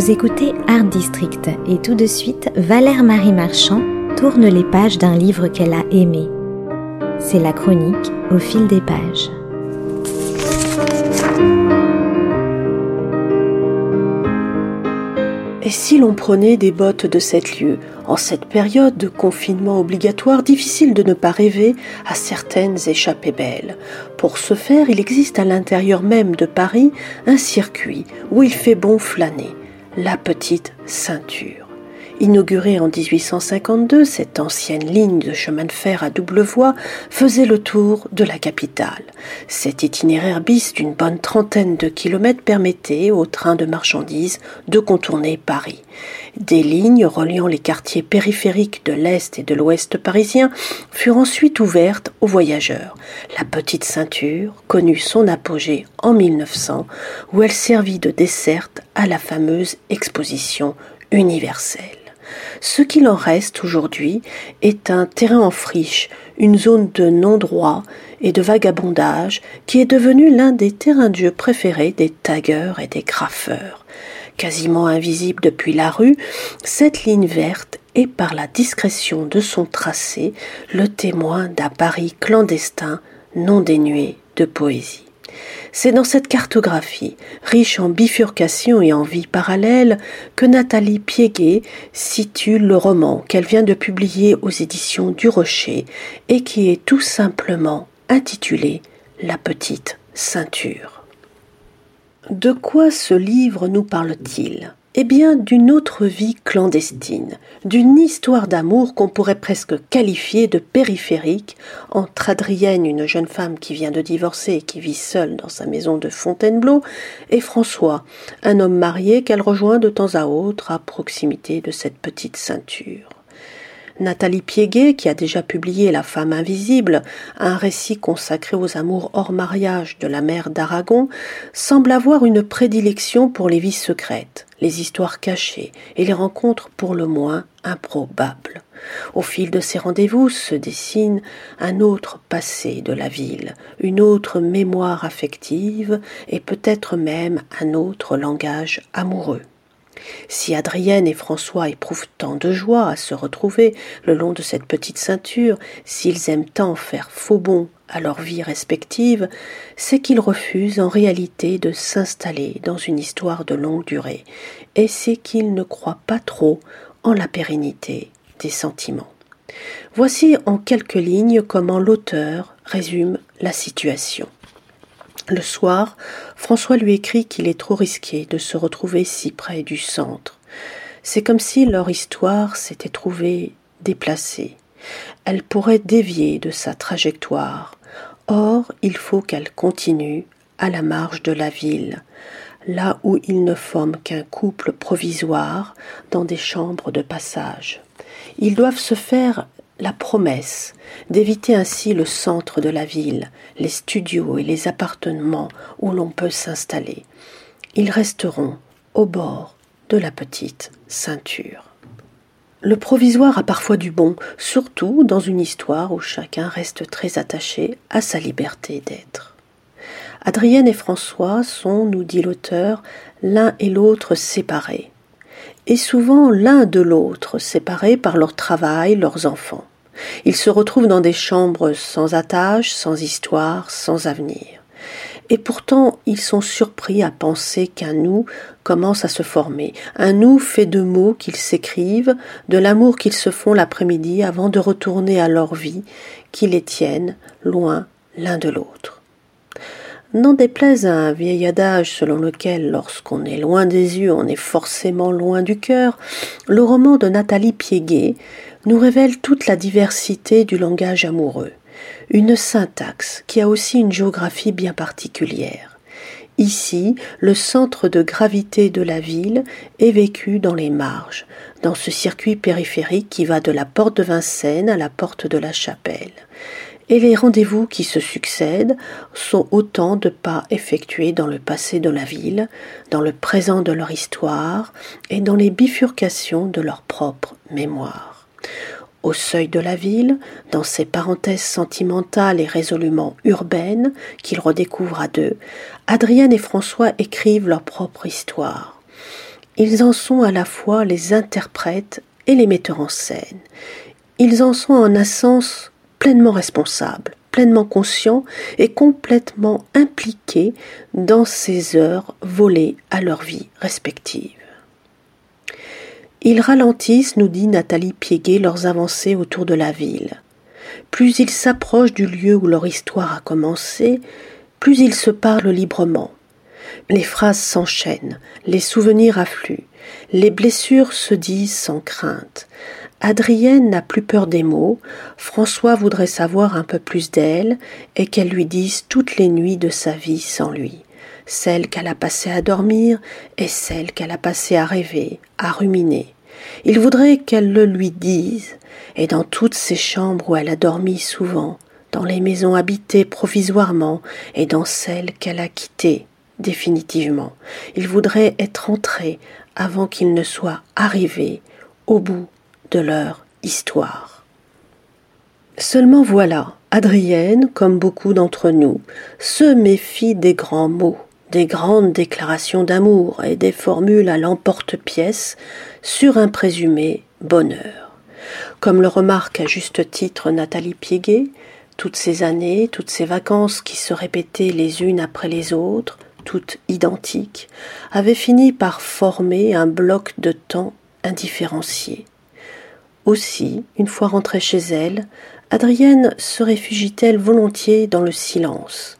Vous écoutez Art District et tout de suite, Valère Marie Marchand tourne les pages d'un livre qu'elle a aimé. C'est la chronique au fil des pages. Et si l'on prenait des bottes de sept lieues En cette période de confinement obligatoire, difficile de ne pas rêver à certaines échappées belles. Pour ce faire, il existe à l'intérieur même de Paris un circuit où il fait bon flâner, la petite ceinture. Inaugurée en 1852, cette ancienne ligne de chemin de fer à double voie faisait le tour de la capitale. Cet itinéraire bis d'une bonne trentaine de kilomètres permettait aux trains de marchandises de contourner Paris. Des lignes reliant les quartiers périphériques de l'Est et de l'Ouest parisien furent ensuite ouvertes aux voyageurs. La petite ceinture connut son apogée en 1900 où elle servit de desserte à la fameuse exposition universelle. Ce qu'il en reste aujourd'hui est un terrain en friche, une zone de non-droit et de vagabondage qui est devenu l'un des terrains de préférés des taggeurs et des graffeurs. Quasiment invisible depuis la rue, cette ligne verte est par la discrétion de son tracé le témoin d'un Paris clandestin non dénué de poésie. C'est dans cette cartographie, riche en bifurcations et en vies parallèles, que Nathalie Piéguet situe le roman qu'elle vient de publier aux éditions du Rocher et qui est tout simplement intitulé La petite ceinture. De quoi ce livre nous parle-t-il? Eh bien, d'une autre vie clandestine, d'une histoire d'amour qu'on pourrait presque qualifier de périphérique entre Adrienne, une jeune femme qui vient de divorcer et qui vit seule dans sa maison de Fontainebleau, et François, un homme marié qu'elle rejoint de temps à autre à proximité de cette petite ceinture. Nathalie Piéguet, qui a déjà publié La femme invisible, un récit consacré aux amours hors mariage de la mère d'Aragon, semble avoir une prédilection pour les vies secrètes, les histoires cachées et les rencontres pour le moins improbables. Au fil de ces rendez-vous se dessine un autre passé de la ville, une autre mémoire affective et peut-être même un autre langage amoureux. Si Adrienne et François éprouvent tant de joie à se retrouver le long de cette petite ceinture, s'ils aiment tant faire faux bond à leur vie respective, c'est qu'ils refusent en réalité de s'installer dans une histoire de longue durée, et c'est qu'ils ne croient pas trop en la pérennité des sentiments. Voici en quelques lignes comment l'auteur résume la situation. Le soir, François lui écrit qu'il est trop risqué de se retrouver si près du centre. C'est comme si leur histoire s'était trouvée déplacée. Elle pourrait dévier de sa trajectoire. Or, il faut qu'elle continue à la marge de la ville, là où ils ne forment qu'un couple provisoire dans des chambres de passage. Ils doivent se faire la promesse d'éviter ainsi le centre de la ville, les studios et les appartements où l'on peut s'installer. Ils resteront au bord de la petite ceinture. Le provisoire a parfois du bon, surtout dans une histoire où chacun reste très attaché à sa liberté d'être. Adrienne et François sont, nous dit l'auteur, l'un et l'autre séparés, et souvent l'un de l'autre séparés par leur travail, leurs enfants. Ils se retrouvent dans des chambres sans attache, sans histoire, sans avenir. Et pourtant, ils sont surpris à penser qu'un nous commence à se former, un nous fait de mots qu'ils s'écrivent, de l'amour qu'ils se font l'après-midi avant de retourner à leur vie, qui les tiennent loin l'un de l'autre. N'en déplaise à un vieil adage selon lequel lorsqu'on est loin des yeux, on est forcément loin du cœur, le roman de Nathalie Piéguet nous révèle toute la diversité du langage amoureux, une syntaxe qui a aussi une géographie bien particulière. Ici, le centre de gravité de la ville est vécu dans les marges, dans ce circuit périphérique qui va de la porte de Vincennes à la porte de la chapelle. Et les rendez-vous qui se succèdent sont autant de pas effectués dans le passé de la ville, dans le présent de leur histoire et dans les bifurcations de leur propre mémoire. Au seuil de la ville, dans ces parenthèses sentimentales et résolument urbaines qu'ils redécouvrent à deux, Adrienne et François écrivent leur propre histoire. Ils en sont à la fois les interprètes et les metteurs en scène. Ils en sont en un sens pleinement responsables, pleinement conscients et complètement impliqués dans ces heures volées à leur vie respective. Ils ralentissent, nous dit Nathalie Piéguet, leurs avancées autour de la ville. Plus ils s'approchent du lieu où leur histoire a commencé, plus ils se parlent librement. Les phrases s'enchaînent, les souvenirs affluent, les blessures se disent sans crainte. Adrienne n'a plus peur des mots, François voudrait savoir un peu plus d'elle et qu'elle lui dise toutes les nuits de sa vie sans lui, celles qu'elle a passées à dormir et celles qu'elle a passées à rêver, à ruminer. Il voudrait qu'elle le lui dise, et dans toutes ces chambres où elle a dormi souvent, dans les maisons habitées provisoirement et dans celles qu'elle a quittées définitivement. Il voudrait être entré avant qu'il ne soit arrivé au bout de leur histoire. Seulement voilà, Adrienne, comme beaucoup d'entre nous, se méfie des grands mots, des grandes déclarations d'amour et des formules à l'emporte-pièce sur un présumé bonheur. Comme le remarque à juste titre Nathalie Piéguet, toutes ces années, toutes ces vacances qui se répétaient les unes après les autres, toutes identiques, avaient fini par former un bloc de temps indifférencié. Aussi, une fois rentrée chez elle, Adrienne se réfugie-t-elle volontiers dans le silence.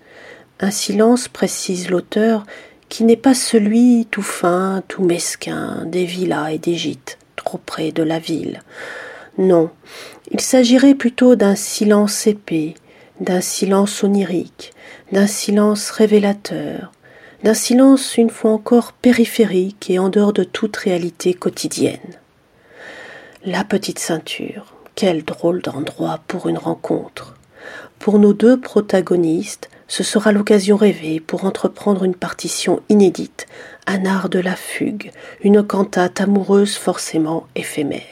Un silence, précise l'auteur, qui n'est pas celui tout fin, tout mesquin des villas et des gîtes, trop près de la ville. Non, il s'agirait plutôt d'un silence épais, d'un silence onirique, d'un silence révélateur, d'un silence une fois encore périphérique et en dehors de toute réalité quotidienne. La petite ceinture, quel drôle d'endroit pour une rencontre. Pour nos deux protagonistes, ce sera l'occasion rêvée pour entreprendre une partition inédite, un art de la fugue, une cantate amoureuse forcément éphémère.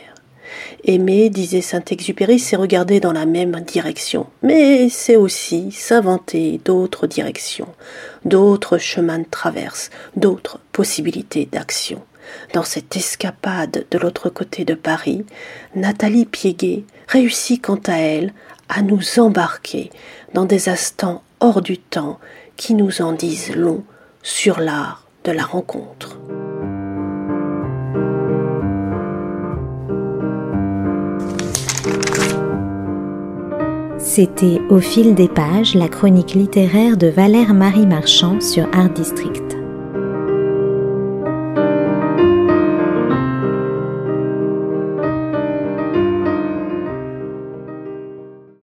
Aimer, disait Saint-Exupéry, c'est regarder dans la même direction, mais c'est aussi s'inventer d'autres directions, d'autres chemins de traverse, d'autres possibilités d'action. Dans cette escapade de l'autre côté de Paris, Nathalie Piéguet réussit quant à elle à nous embarquer dans des instants hors du temps qui nous en disent long sur l'art de la rencontre. C'était Au fil des pages, la chronique littéraire de Valère Marie Marchand sur Art District.